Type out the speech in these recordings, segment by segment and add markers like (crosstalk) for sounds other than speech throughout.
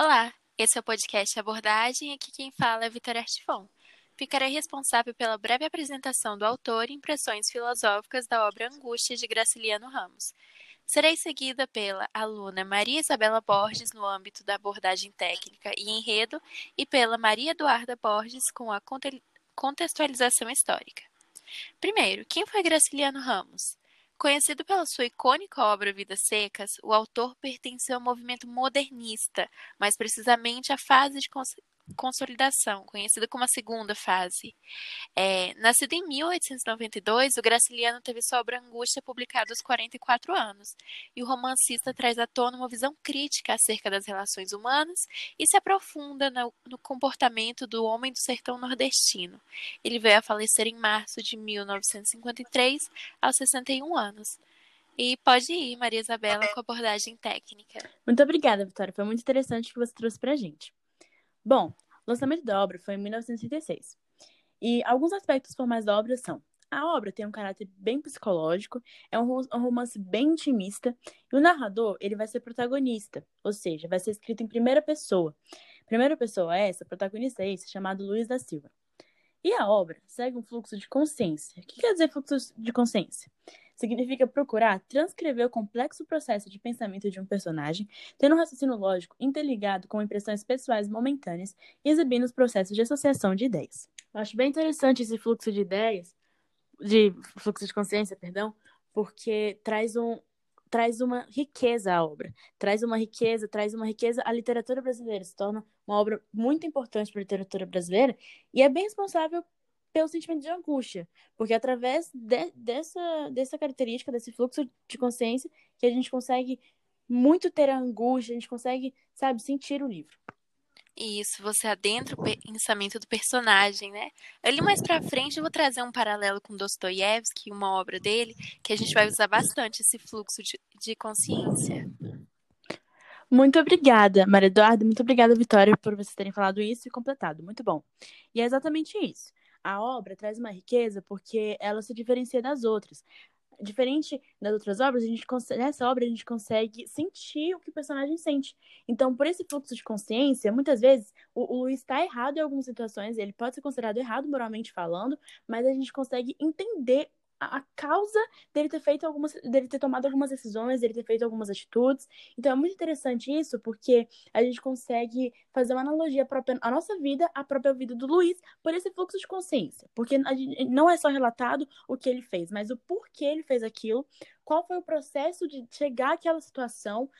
Olá, esse é o podcast Abordagem. Aqui quem fala é Vitória Artifon. Ficarei responsável pela breve apresentação do autor e impressões filosóficas da obra Angústia de Graciliano Ramos. Serei seguida pela aluna Maria Isabela Borges no âmbito da abordagem técnica e enredo e pela Maria Eduarda Borges com a contextualização histórica. Primeiro, quem foi Graciliano Ramos? Conhecido pela sua icônica obra Vidas Secas, o autor pertenceu ao movimento modernista, mais precisamente à fase de consolidação, conhecida como a segunda fase. É, nascido em 1892, o Graciliano teve sua obra Angústia publicada aos 44 anos, e o romancista traz à tona uma visão crítica acerca das relações humanas e se aprofunda no, no comportamento do homem do sertão nordestino. Ele veio a falecer em março de 1953, aos 61 anos. E pode ir, Maria Isabela, com a abordagem técnica. Muito obrigada, Vitória. Foi muito interessante o que você trouxe para a gente. Bom, o lançamento da obra foi em 1936. E alguns aspectos formais da obra são: a obra tem um caráter bem psicológico, é um romance bem intimista, e o narrador ele vai ser protagonista, ou seja, vai ser escrito em primeira pessoa. Primeira pessoa é essa, protagonista é esse, chamado Luiz da Silva. E a obra segue um fluxo de consciência. O que quer dizer fluxo de consciência? Significa procurar transcrever o complexo processo de pensamento de um personagem, tendo um raciocínio lógico interligado com impressões pessoais momentâneas e exibindo os processos de associação de ideias. Eu acho bem interessante esse fluxo de ideias, de fluxo de consciência, perdão, porque traz um traz uma riqueza à obra, traz uma riqueza, traz uma riqueza à literatura brasileira, se torna uma obra muito importante para a literatura brasileira e é bem responsável pelo sentimento de angústia, porque através de, dessa, dessa característica, desse fluxo de consciência, que a gente consegue muito ter a angústia, a gente consegue, sabe, sentir o livro. Isso, você adentra o pensamento do personagem, né? Ali mais pra frente eu vou trazer um paralelo com Dostoiévski, uma obra dele, que a gente vai usar bastante esse fluxo de, de consciência. Muito obrigada, Maria Eduarda. Muito obrigada, Vitória, por vocês terem falado isso e completado. Muito bom. E é exatamente isso a obra traz uma riqueza porque ela se diferencia das outras. Diferente das outras obras, a gente consegue, nessa obra a gente consegue sentir o que o personagem sente. Então, por esse fluxo de consciência, muitas vezes o, o Luiz está errado em algumas situações, ele pode ser considerado errado moralmente falando, mas a gente consegue entender a causa dele ter feito algumas, dele ter tomado algumas decisões, dele ter feito algumas atitudes. Então é muito interessante isso, porque a gente consegue fazer uma analogia própria, a nossa vida, a própria vida do Luiz, por esse fluxo de consciência. Porque não é só relatado o que ele fez, mas o porquê ele fez aquilo, qual foi o processo de chegar àquela situação,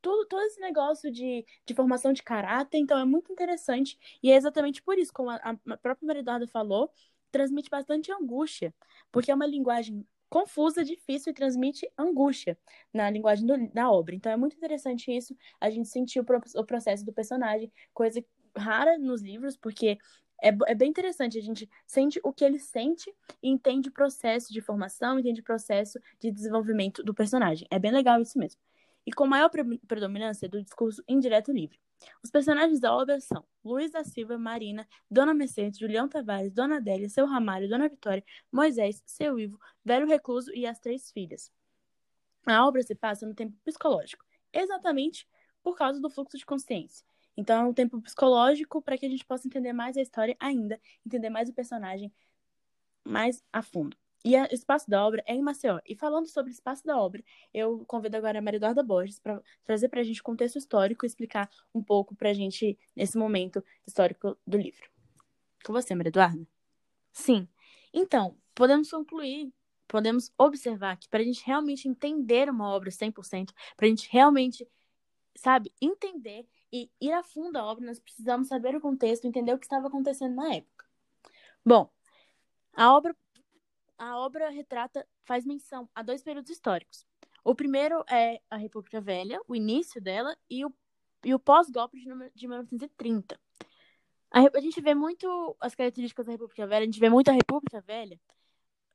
tudo, todo esse negócio de, de formação de caráter, então é muito interessante. E é exatamente por isso, como a, a própria Maria Eduarda falou, transmite bastante angústia, porque é uma linguagem confusa, difícil e transmite angústia na linguagem do, da obra. Então é muito interessante isso, a gente sentir o, o processo do personagem, coisa rara nos livros, porque é, é, bem interessante, a gente sente o que ele sente e entende o processo de formação, entende o processo de desenvolvimento do personagem. É bem legal isso mesmo. E com maior predominância do discurso indireto livre. Os personagens da obra são Luiz da Silva, Marina, Dona Mercedes, Julião Tavares, Dona Adélia, Seu Ramalho, Dona Vitória, Moisés, Seu Ivo, Velho Recluso e as três filhas. A obra se passa no tempo psicológico, exatamente por causa do fluxo de consciência. Então é um tempo psicológico para que a gente possa entender mais a história ainda, entender mais o personagem mais a fundo. E o espaço da obra é em Maceió. E falando sobre o espaço da obra, eu convido agora a Maria Eduarda Borges para trazer para a gente o contexto histórico e explicar um pouco para a gente nesse momento histórico do livro. Com você, Maria Eduarda? Sim. Então, podemos concluir, podemos observar que para a gente realmente entender uma obra 100%, para a gente realmente, sabe, entender e ir a fundo a obra, nós precisamos saber o contexto, entender o que estava acontecendo na época. Bom, a obra a obra retrata, faz menção a dois períodos históricos. O primeiro é a República Velha, o início dela, e o, e o pós-golpe de, de 1930. A, a, gente vê muito as características da República Velha, a gente vê muito a República Velha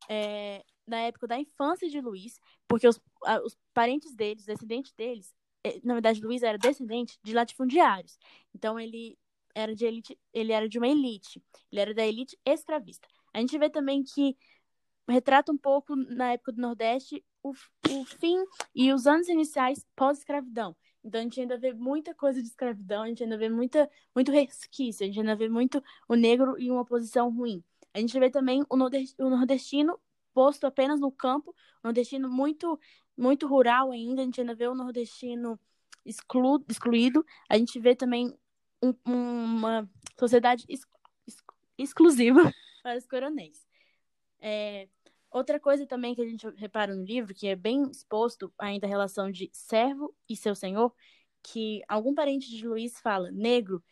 é, na época da infância de Luiz, porque os, a, os parentes deles, descendentes deles, é, na verdade, Luiz era descendente de latifundiários. Então, ele era de elite, ele era de uma elite, ele era da elite escravista. A gente vê também que retrata um pouco, na época do Nordeste, o, o fim e os anos iniciais pós-escravidão. Então a gente ainda vê muita coisa de escravidão, a gente ainda vê muita, muito resquício, a gente ainda vê muito o negro em uma posição ruim. A gente vê também o nordestino posto apenas no campo, o nordestino muito, muito rural ainda, a gente ainda vê o nordestino exclu, excluído, a gente vê também um, uma sociedade ex, ex, exclusiva (laughs) para os coronéis. É, Outra coisa também que a gente repara no livro, que é bem exposto ainda a relação de servo e seu senhor, que algum parente de Luiz fala, negro,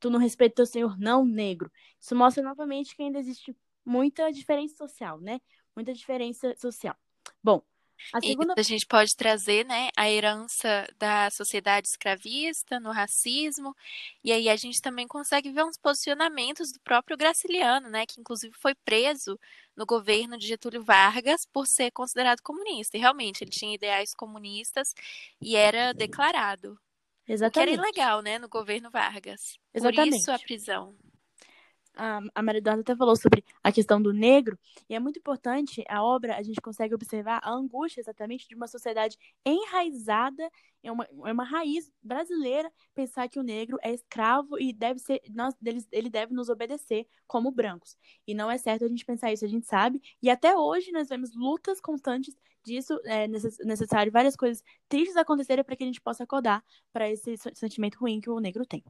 tu não respeita teu senhor, não, negro. Isso mostra novamente que ainda existe muita diferença social, né? Muita diferença social. Bom, a, segunda... a gente pode trazer né, a herança da sociedade escravista no racismo, e aí a gente também consegue ver uns posicionamentos do próprio Graciliano, né, que inclusive foi preso no governo de Getúlio Vargas por ser considerado comunista. E realmente, ele tinha ideais comunistas e era declarado. Exatamente. O que era ilegal, né, no governo Vargas. Exatamente. Por isso a prisão a, a Maria Eduarda até falou sobre a questão do negro, e é muito importante a obra, a gente consegue observar a angústia exatamente de uma sociedade enraizada, é uma, é uma raiz brasileira pensar que o negro é escravo e deve ser, nós, ele, ele deve nos obedecer como brancos. E não é certo a gente pensar isso, a gente sabe, e até hoje nós vemos lutas constantes disso, é necessário várias coisas tristes acontecerem para que a gente possa acordar para esse sentimento ruim que o negro tem.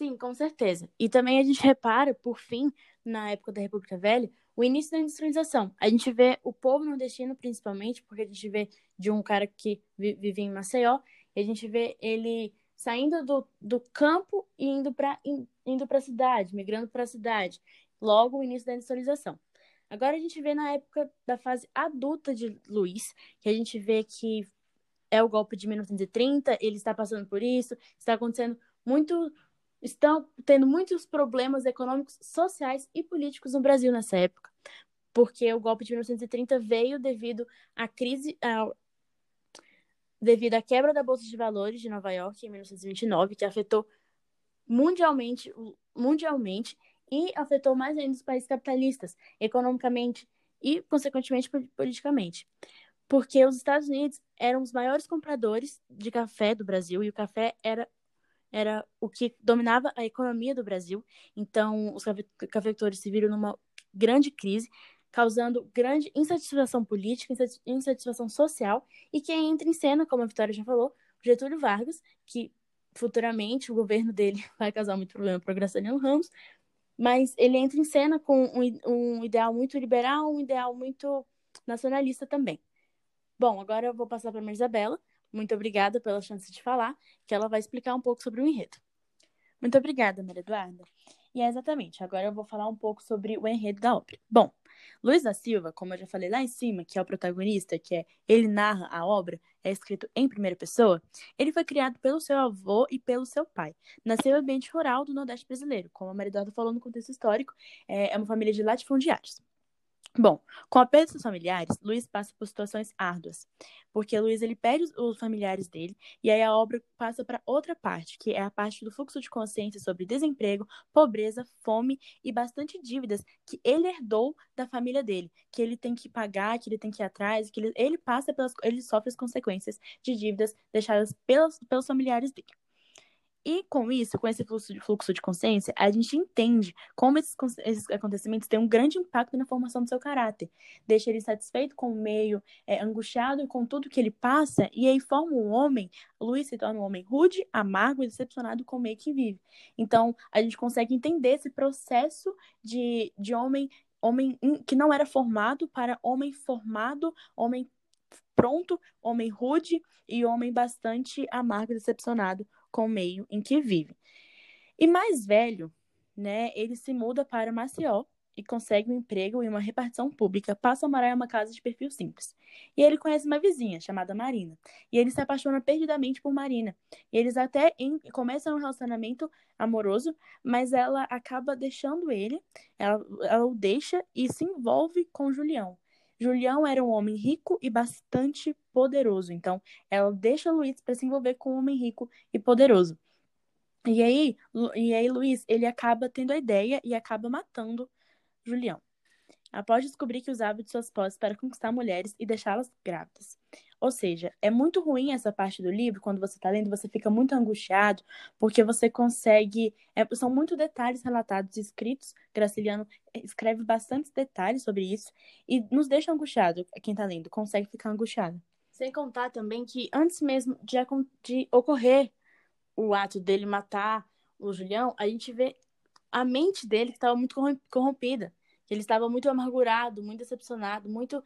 Sim, com certeza. E também a gente repara, por fim, na época da República Velha, o início da industrialização. A gente vê o povo nordestino, principalmente, porque a gente vê de um cara que vivia em Maceió, e a gente vê ele saindo do, do campo e indo para indo a cidade, migrando para a cidade. Logo, o início da industrialização. Agora a gente vê na época da fase adulta de Luiz, que a gente vê que é o golpe de 1930, ele está passando por isso, está acontecendo muito estão tendo muitos problemas econômicos, sociais e políticos no Brasil nessa época, porque o golpe de 1930 veio devido à crise, devido à quebra da bolsa de valores de Nova York em 1929, que afetou mundialmente, mundialmente e afetou mais ainda os países capitalistas, economicamente e, consequentemente, politicamente. Porque os Estados Unidos eram os maiores compradores de café do Brasil e o café era era o que dominava a economia do Brasil. Então, os cafeicultores se viram numa grande crise, causando grande insatisfação política, insatisfação social, e quem entra em cena, como a Vitória já falou, Getúlio Vargas, que futuramente o governo dele (laughs) vai causar muito problema para o Graciliano Ramos, mas ele entra em cena com um, um ideal muito liberal, um ideal muito nacionalista também. Bom, agora eu vou passar para a Isabela, muito obrigada pela chance de falar, que ela vai explicar um pouco sobre o enredo. Muito obrigada, Maria Eduarda. E é exatamente, agora eu vou falar um pouco sobre o enredo da obra. Bom, Luiz da Silva, como eu já falei lá em cima, que é o protagonista, que é ele narra a obra, é escrito em primeira pessoa, ele foi criado pelo seu avô e pelo seu pai. Nasceu em ambiente rural do Nordeste brasileiro, como a Maria Eduarda falou no contexto histórico, é, é uma família de latifundiários. Bom, com a perda dos familiares, Luiz passa por situações árduas, porque Luiz ele perde os familiares dele e aí a obra passa para outra parte, que é a parte do fluxo de consciência sobre desemprego, pobreza, fome e bastante dívidas que ele herdou da família dele, que ele tem que pagar, que ele tem que ir atrás, que ele, ele passa pelas ele sofre as consequências de dívidas deixadas pelos, pelos familiares dele. E com isso, com esse fluxo de, fluxo de consciência, a gente entende como esses, esses, acontecimentos têm um grande impacto na formação do seu caráter. Deixa ele satisfeito com o meio, é, angustiado com tudo que ele passa, e aí forma um homem, Luiz se torna um homem rude, amargo e decepcionado com o meio que vive. Então, a gente consegue entender esse processo de, de homem, homem que não era formado para homem formado, homem pronto, homem rude e homem bastante amargo e decepcionado com o meio em que vive. E mais velho, né, ele se muda para Maceió e consegue um emprego em uma repartição pública, passa a morar em uma casa de perfil simples. E ele conhece uma vizinha chamada Marina, e ele se apaixona perdidamente por Marina. E eles até em, começam um relacionamento amoroso, mas ela acaba deixando ele, ela, ela o deixa e se envolve com Julião. Julião era um homem rico e bastante poderoso, então ela deixa Luiz para se envolver com um homem rico e poderoso. E aí, e aí Luiz, ele acaba tendo a ideia e acaba matando Julião. após descobrir que usava de suas posses para conquistar mulheres e deixá-las grávidas. Ou seja, é muito ruim essa parte do livro, quando você está lendo, você fica muito angustiado, porque você consegue. É, são muitos detalhes relatados escritos. Graciliano escreve bastantes detalhes sobre isso e nos deixa angustiado. Quem está lendo consegue ficar angustiado. Sem contar também que antes mesmo de, de ocorrer o ato dele matar o Julião, a gente vê a mente dele que estava muito corrompida. Ele estava muito amargurado, muito decepcionado, muito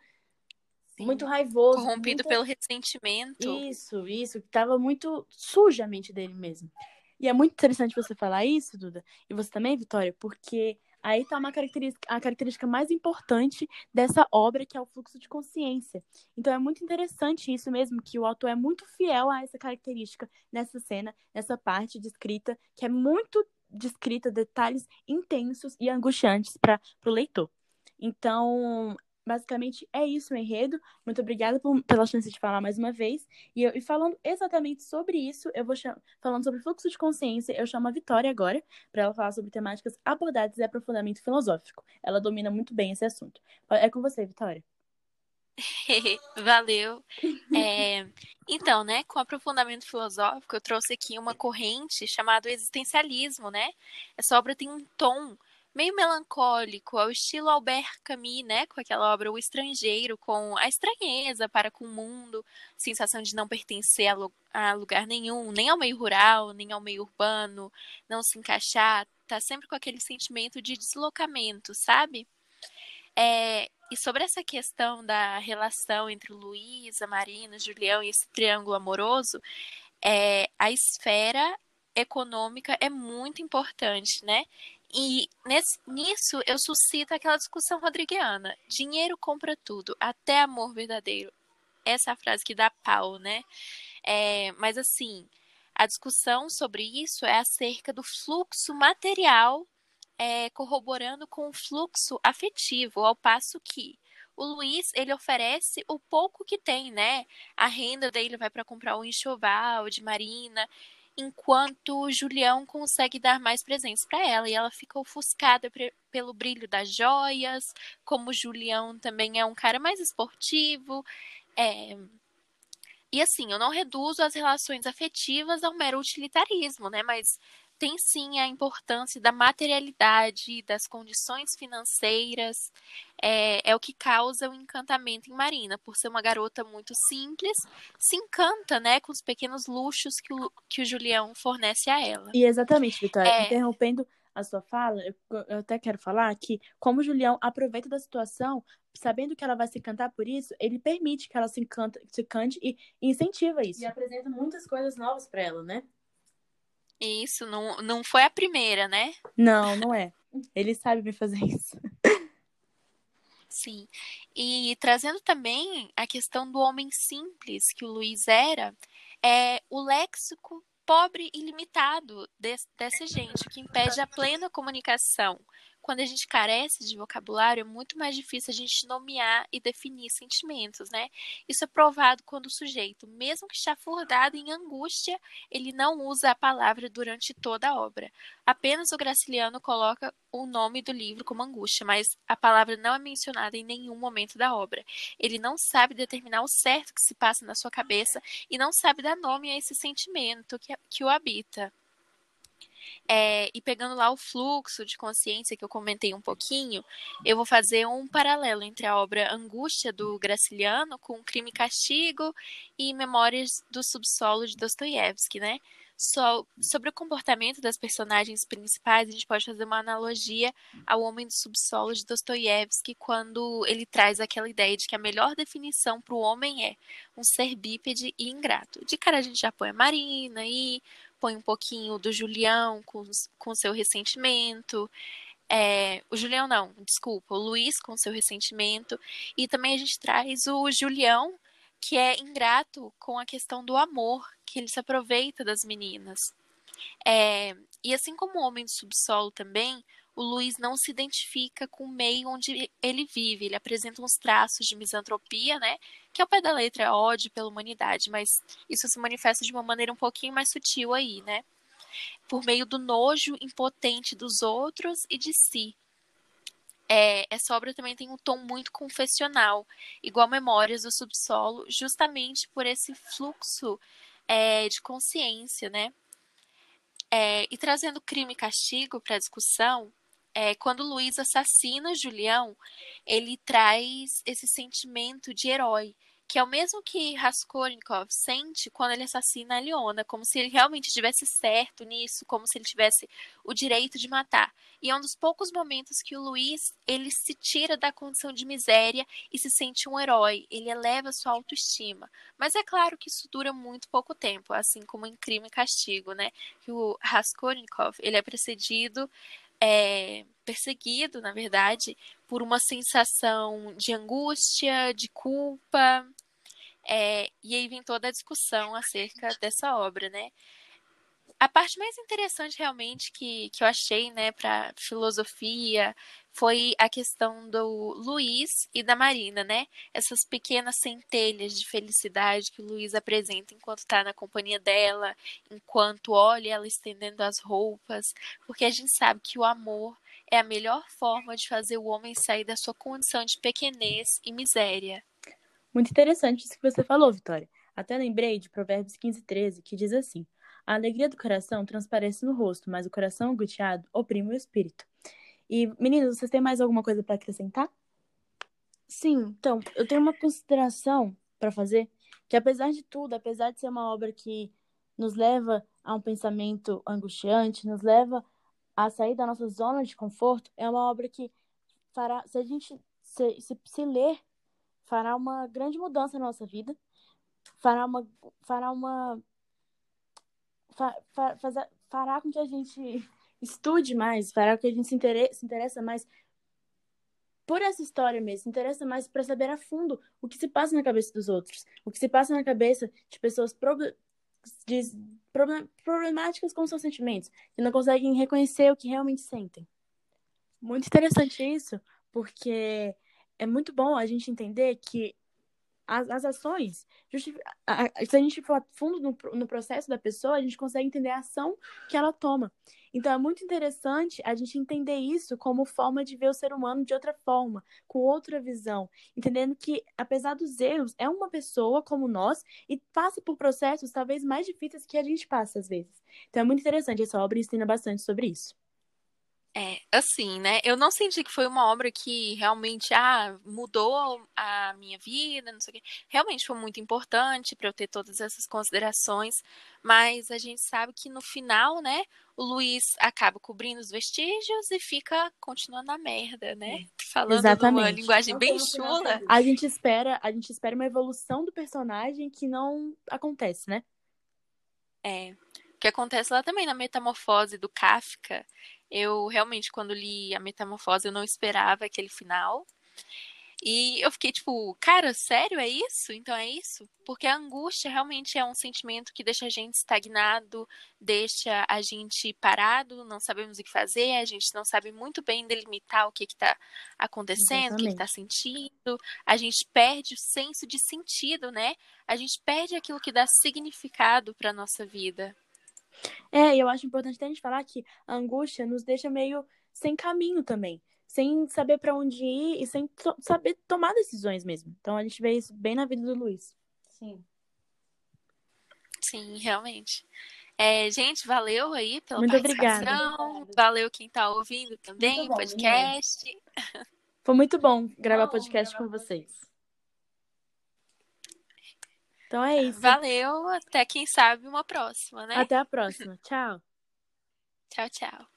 Sim. muito raivoso. Corrompido pelo ressentimento. Isso, isso. Tava muito suja a mente dele mesmo. E é muito interessante você falar isso, Duda, e você também, Vitória, porque aí tá uma característica, a característica mais importante dessa obra, que é o fluxo de consciência. Então é muito interessante isso mesmo, que o autor é muito fiel a essa característica nessa cena, nessa parte de escrita, que é muito descrita detalhes intensos e angustiantes para o leitor. Então, basicamente é isso o enredo. Muito obrigada por, pela chance de falar mais uma vez. E, eu, e falando exatamente sobre isso, eu vou falando sobre fluxo de consciência, eu chamo a Vitória agora para ela falar sobre temáticas abordadas e aprofundamento filosófico. Ela domina muito bem esse assunto. É com você, Vitória. (laughs) Valeu. É, então, né, com aprofundamento filosófico, eu trouxe aqui uma corrente chamada existencialismo, né? Essa obra tem um tom meio melancólico, ao estilo Albert Camus, né, com aquela obra O Estrangeiro, com a estranheza para com o mundo, sensação de não pertencer a lugar nenhum, nem ao meio rural, nem ao meio urbano, não se encaixar, tá sempre com aquele sentimento de deslocamento, sabe? É, e sobre essa questão da relação entre Luísa, Marina, Julião e esse triângulo amoroso, é, a esfera econômica é muito importante, né? E nesse, nisso eu suscito aquela discussão rodriguiana. Dinheiro compra tudo, até amor verdadeiro. Essa é a frase que dá pau, né? É, mas assim, a discussão sobre isso é acerca do fluxo material é, corroborando com o fluxo afetivo, ao passo que o Luiz ele oferece o pouco que tem, né? A renda dele vai para comprar um enxoval de Marina enquanto Julião consegue dar mais presentes para ela. E ela fica ofuscada pelo brilho das joias, como Julião também é um cara mais esportivo, é... E assim, eu não reduzo as relações afetivas ao mero utilitarismo, né? Mas tem sim a importância da materialidade, das condições financeiras, é, é, o que causa o encantamento em Marina, por ser uma garota muito simples, se encanta, né, com os pequenos luxos que o, que o Julião fornece a ela. E exatamente, Vitória, é... interrompendo a sua fala, eu, eu até quero falar que, como o Julião aproveita da situação, sabendo que ela vai se encantar por isso, ele permite que ela se, encanta, se cante e incentiva isso. E apresenta muitas coisas novas para ela, né? Isso, não, não foi a primeira, né? Não, não é. Ele sabe me fazer isso. Sim. E trazendo também a questão do homem simples que o Luiz era, é o léxico pobre e limitado desse, dessa gente, que impede a plena comunicação quando a gente carece de vocabulário, é muito mais difícil a gente nomear e definir sentimentos, né? Isso é provado quando o sujeito, mesmo que chafurdado em angústia, ele não usa a palavra durante toda a obra. Apenas o Graciliano coloca o nome do livro como angústia, mas a palavra não é mencionada em nenhum momento da obra. Ele não sabe determinar o certo que se passa na sua cabeça e não sabe dar nome a esse sentimento que, que o habita. É, e pegando lá o fluxo de consciência que eu comentei um pouquinho, eu vou fazer um paralelo entre a obra Angústia do Graciliano com Crime e Castigo e Memórias do Subsolo de Dostoiévski, né? So, sobre o comportamento das personagens principais, a gente pode fazer uma analogia ao Homem do Subsolo de Dostoiévski, quando ele traz aquela ideia de que a melhor definição para o homem é um ser bípede e ingrato. De cara, a gente já põe a Marina e põe um pouquinho do Julião com, com seu ressentimento. É, o Julião não, desculpa, o Luiz com seu ressentimento. E também a gente traz o Julião, que é ingrato com a questão do amor, que ele se aproveita das meninas. É, e assim como o Homem do Subsolo também, o Luiz não se identifica com o meio onde ele vive. Ele apresenta uns traços de misantropia, né? Que ao pé da letra é ódio pela humanidade, mas isso se manifesta de uma maneira um pouquinho mais sutil aí, né? Por meio do nojo impotente dos outros e de si. é, essa obra também tem um tom muito confessional, igual Memórias do Subsolo, justamente por esse fluxo é, de consciência, né? É, e trazendo crime e castigo para a discussão, é, quando Luiz assassina Julião, ele traz esse sentimento de herói, que é o mesmo que Raskolnikov sente quando ele assassina a Leona, como se ele realmente tivesse certo nisso, como se ele tivesse o direito de matar. E é um dos poucos momentos que o Luiz ele se tira da condição de miséria e se sente um herói. Ele eleva sua autoestima. Mas é claro que isso dura muito pouco tempo, assim como em Crime e Castigo, né? Que o Raskolnikov ele é precedido é, perseguido, na verdade, por uma sensação de angústia, de culpa. É, e aí vem toda a discussão acerca dessa obra, né? A parte mais interessante realmente que, que eu achei, né, para filosofia foi a questão do Luiz e da Marina, né? Essas pequenas centelhas de felicidade que o Luiz apresenta enquanto está na companhia dela, enquanto olha ela estendendo as roupas, porque a gente sabe que o amor é a melhor forma de fazer o homem sair da sua condição de pequenez e miséria. Muito interessante isso que você falou, Vitória. Até lembrei de Provérbios 15, 13, que diz assim: A alegria do coração transparece no rosto, mas o coração angustiado oprime o espírito. E, meninos, vocês têm mais alguma coisa para acrescentar? Sim, então, eu tenho uma consideração para fazer, que apesar de tudo, apesar de ser uma obra que nos leva a um pensamento angustiante, nos leva a sair da nossa zona de conforto, é uma obra que fará, se a gente se, se, se ler, fará uma grande mudança na nossa vida, fará uma, fará uma, fa, fa, fará com que a gente estude mais, fará que a gente se se interessa mais por essa história mesmo, se interessa mais para saber a fundo o que se passa na cabeça dos outros, o que se passa na cabeça de pessoas prob de problem problemáticas com seus sentimentos, que não conseguem reconhecer o que realmente sentem. Muito interessante isso, porque é muito bom a gente entender que as, as ações, se a gente for a fundo no, no processo da pessoa, a gente consegue entender a ação que ela toma. Então é muito interessante a gente entender isso como forma de ver o ser humano de outra forma, com outra visão, entendendo que, apesar dos erros, é uma pessoa como nós e passa por processos talvez mais difíceis que a gente passa às vezes. Então é muito interessante, essa obra ensina bastante sobre isso. É, assim, né? Eu não senti que foi uma obra que realmente ah, mudou a minha vida, não sei o quê. Realmente foi muito importante para eu ter todas essas considerações, mas a gente sabe que no final, né, o Luiz acaba cobrindo os vestígios e fica continuando a merda, né? É. Falando Exatamente. numa linguagem bem chula. A gente espera, a gente espera uma evolução do personagem que não acontece, né? É. O que acontece lá também na metamorfose do Kafka eu realmente, quando li a Metamorfose, eu não esperava aquele final. E eu fiquei tipo, cara, sério, é isso? Então é isso? Porque a angústia realmente é um sentimento que deixa a gente estagnado, deixa a gente parado, não sabemos o que fazer, a gente não sabe muito bem delimitar o que está acontecendo, Exatamente. o que está sentindo, a gente perde o senso de sentido, né? A gente perde aquilo que dá significado para nossa vida. É, eu acho importante a gente falar que a angústia nos deixa meio sem caminho também, sem saber para onde ir e sem to saber tomar decisões mesmo. Então a gente vê isso bem na vida do Luiz. Sim. Sim, realmente. É, gente, valeu aí pela Muito participação. Obrigada. Valeu quem está ouvindo também, o podcast. Foi muito bom gravar podcast com vocês. Então é isso. Valeu, até quem sabe uma próxima, né? Até a próxima. tchau. Tchau, tchau.